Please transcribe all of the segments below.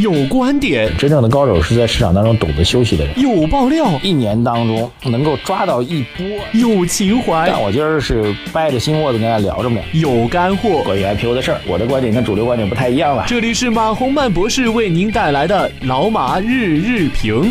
有观点，真正的高手是在市场当中懂得休息的人。有爆料，一年当中能够抓到一波。有情怀，但我今儿是掰着心窝子跟大家聊着呢。有干货，关于 IPO 的事儿，我的观点跟主流观点不太一样了。这里是马洪曼博士为您带来的老马日日评。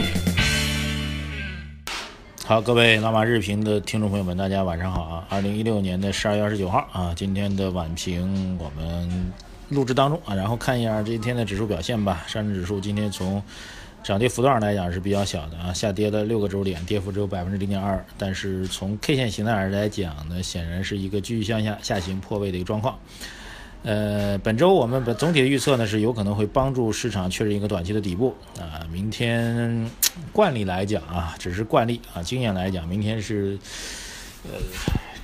好，各位老马日评的听众朋友们，大家晚上好啊！二零一六年的十二月二十九号啊，今天的晚评我们录制当中啊，然后看一下这一天的指数表现吧。上证指数今天从涨跌幅度上来讲是比较小的啊，下跌了六个周点，跌幅只有百分之零点二。但是从 K 线形态上来讲呢，显然是一个继续向下下行破位的一个状况。呃，本周我们本总体的预测呢是有可能会帮助市场确认一个短期的底部啊。明天惯例来讲啊，只是惯例啊，经验来讲，明天是呃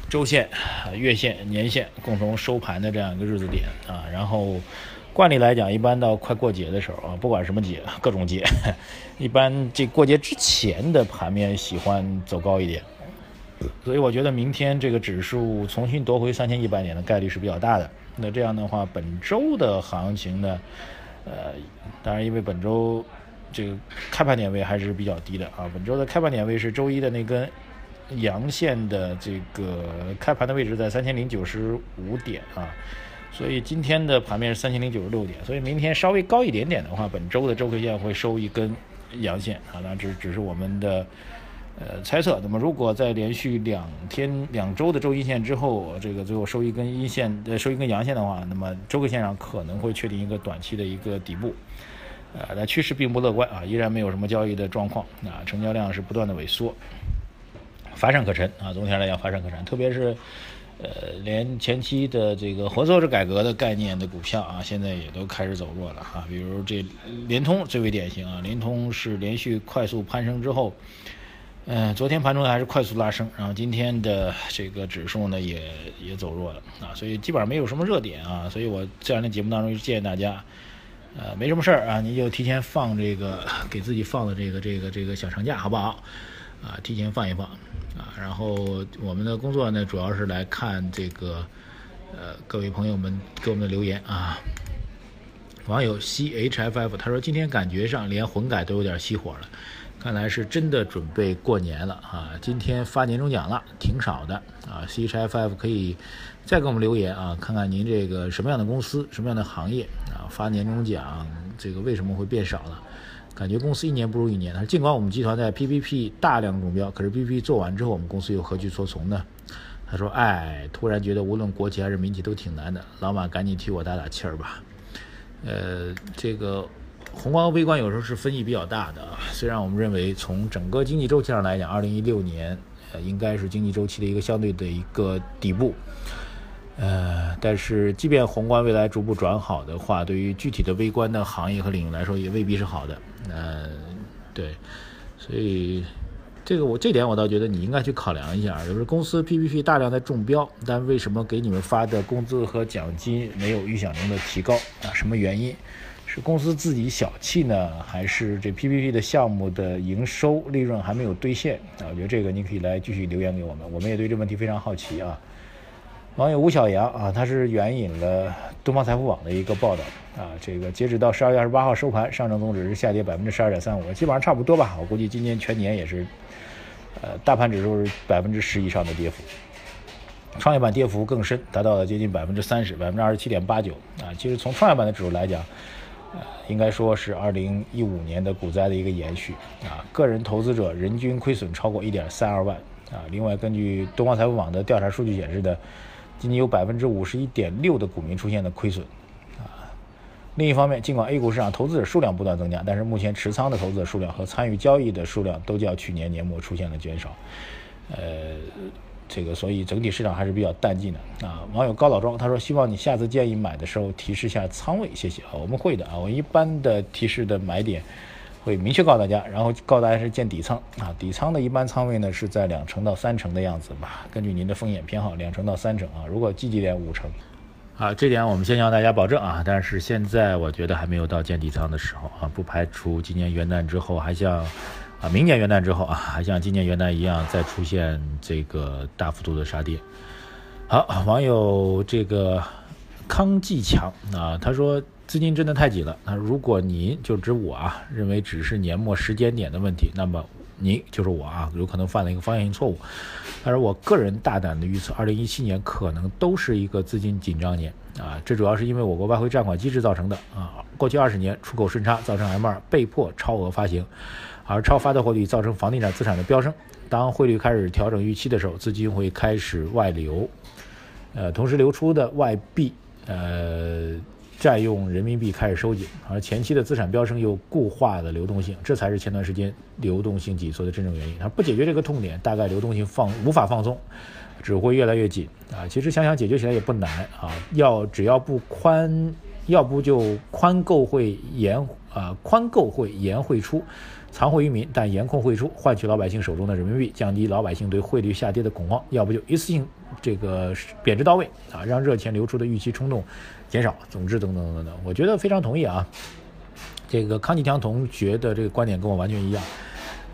周线、月线、年线共同收盘的这样一个日子点啊。然后惯例来讲，一般到快过节的时候啊，不管什么节，各种节，一般这过节之前的盘面喜欢走高一点。所以我觉得明天这个指数重新夺回三千一百点的概率是比较大的。那这样的话，本周的行情呢，呃，当然因为本周这个开盘点位还是比较低的啊。本周的开盘点位是周一的那根阳线的这个开盘的位置在三千零九十五点啊，所以今天的盘面是三千零九十六点，所以明天稍微高一点点的话，本周的周 K 线会收一根阳线啊，那只只是我们的。呃，猜测，那么如果在连续两天、两周的周阴线之后，这个最后收一根阴线，呃，收一根阳线的话，那么周 K 线上可能会确定一个短期的一个底部，呃，但趋势并不乐观啊，依然没有什么交易的状况，啊，成交量是不断的萎缩，乏善可陈啊，总体上来讲乏善可陈，特别是，呃，连前期的这个合作制改革的概念的股票啊，现在也都开始走弱了哈，比如这联通最为典型啊，联通是连续快速攀升之后。嗯，昨天盘中还是快速拉升，然后今天的这个指数呢也也走弱了啊，所以基本上没有什么热点啊，所以我这两天节目当中就建议大家，呃，没什么事儿啊，你就提前放这个给自己放的这个这个这个小长假好不好？啊，提前放一放啊，然后我们的工作呢主要是来看这个呃各位朋友们给我们的留言啊，网友 C H F F 他说今天感觉上连混改都有点熄火了。看来是真的准备过年了啊！今天发年终奖了，挺少的啊。C H F F 可以再给我们留言啊，看看您这个什么样的公司、什么样的行业啊，发年终奖这个为什么会变少了？感觉公司一年不如一年。他说，尽管我们集团在 P P P 大量中标，可是 P P P 做完之后，我们公司又何去所从呢？他说，哎，突然觉得无论国企还是民企都挺难的。老马赶紧替我打打气儿吧。呃，这个。宏观和微观有时候是分歧比较大的啊。虽然我们认为从整个经济周期上来讲，二零一六年呃应该是经济周期的一个相对的一个底部，呃，但是即便宏观未来逐步转好的话，对于具体的微观的行业和领域来说，也未必是好的。呃，对，所以这个我这点我倒觉得你应该去考量一下，就是公司 PPP 大量在中标，但为什么给你们发的工资和奖金没有预想中的提高啊？什么原因？是公司自己小气呢，还是这 PPP 的项目的营收利润还没有兑现啊？我觉得这个你可以来继续留言给我们，我们也对这问题非常好奇啊。网友吴小阳啊，他是援引了东方财富网的一个报道啊，这个截止到十二月二十八号收盘，上证综指是下跌百分之十二点三五，基本上差不多吧。我估计今年全年也是，呃，大盘指数是百分之十以上的跌幅，创业板跌幅更深，达到了接近百分之三十，百分之二十七点八九啊。其实从创业板的指数来讲，呃应该说是二零一五年的股灾的一个延续啊，个人投资者人均亏损超过一点三二万啊。另外，根据东方财富网的调查数据显示的，今年有百分之五十一点六的股民出现了亏损啊。另一方面，尽管 A 股市场投资者数量不断增加，但是目前持仓的投资者数量和参与交易的数量都较去年年末出现了减少，呃。这个，所以整体市场还是比较淡季的啊。网友高老庄他说：“希望你下次建议买的时候提示下仓位，谢谢啊。”我们会的啊。我一般的提示的买点会明确告诉大家，然后告诉大家是建底仓啊。底仓的一般仓位呢是在两成到三成的样子吧，根据您的风险偏好，两成到三成啊。如果积极点五成啊，这点我们先向大家保证啊。但是现在我觉得还没有到建底仓的时候啊，不排除今年元旦之后还像。啊，明年元旦之后啊，还像今年元旦一样再出现这个大幅度的杀跌。好，网友这个康继强啊，他说资金真的太紧了。那如果您就指我啊，认为只是年末时间点的问题，那么您就是我啊，有可能犯了一个方向性错误。但是我个人大胆的预测，二零一七年可能都是一个资金紧张年啊。这主要是因为我国外汇占款机制造成的啊。过去二十年出口顺差造成 M2 被迫超额发行，而超发的货币造成房地产资产的飙升。当汇率开始调整预期的时候，资金会开始外流，呃，同时流出的外币，呃。占用人民币开始收紧，而前期的资产飙升又固化了流动性，这才是前段时间流动性紧缩的真正原因。它不解决这个痛点，大概流动性放无法放松，只会越来越紧啊！其实想想解决起来也不难啊，要只要不宽，要不就宽购会严啊，宽购会严汇出，藏汇于民，但严控汇出，换取老百姓手中的人民币，降低老百姓对汇率下跌的恐慌；要不就一次性这个贬值到位啊，让热钱流出的预期冲动。减少，总之等等等等，我觉得非常同意啊。这个康继强同学的这个观点跟我完全一样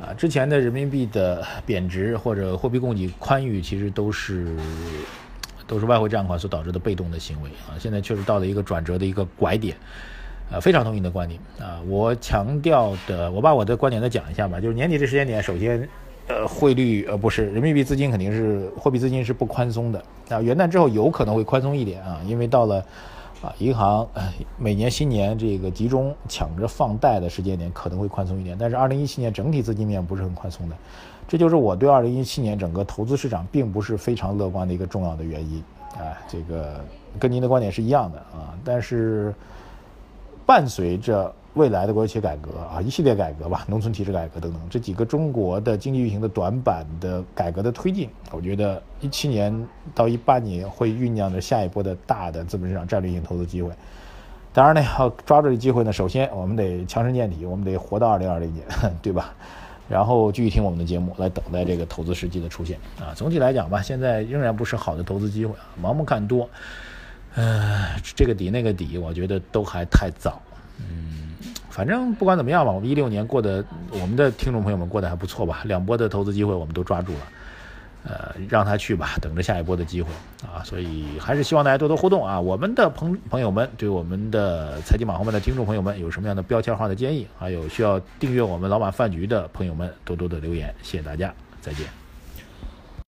啊。之前的人民币的贬值或者货币供给宽裕，其实都是都是外汇占款所导致的被动的行为啊。现在确实到了一个转折的一个拐点，啊，非常同意你的观点啊。我强调的，我把我的观点再讲一下吧。就是年底这时间点，首先，呃，汇率呃不是人民币资金肯定是货币资金是不宽松的啊。元旦之后有可能会宽松一点啊，因为到了。啊，银行每年新年这个集中抢着放贷的时间点可能会宽松一点，但是二零一七年整体资金面不是很宽松的，这就是我对二零一七年整个投资市场并不是非常乐观的一个重要的原因。啊，这个跟您的观点是一样的啊，但是伴随着。未来的国有企业改革啊，一系列改革吧，农村体制改革等等，这几个中国的经济运行的短板的改革的推进，我觉得一七年到一八年会酝酿着下一波的大的资本市场战略性投资机会。当然呢，要抓住这机会呢，首先我们得强身健体，我们得活到二零二零年，对吧？然后继续听我们的节目，来等待这个投资时机的出现啊。总体来讲吧，现在仍然不是好的投资机会啊，盲目看多，呃，这个底那个底，我觉得都还太早，嗯。反正不管怎么样吧，我们一六年过得，我们的听众朋友们过得还不错吧？两波的投资机会我们都抓住了，呃，让他去吧，等着下一波的机会啊！所以还是希望大家多多互动啊！我们的朋朋友们，对我们的财经马后们的听众朋友们，有什么样的标签化的建议？还有需要订阅我们老马饭局的朋友们，多多的留言，谢谢大家，再见。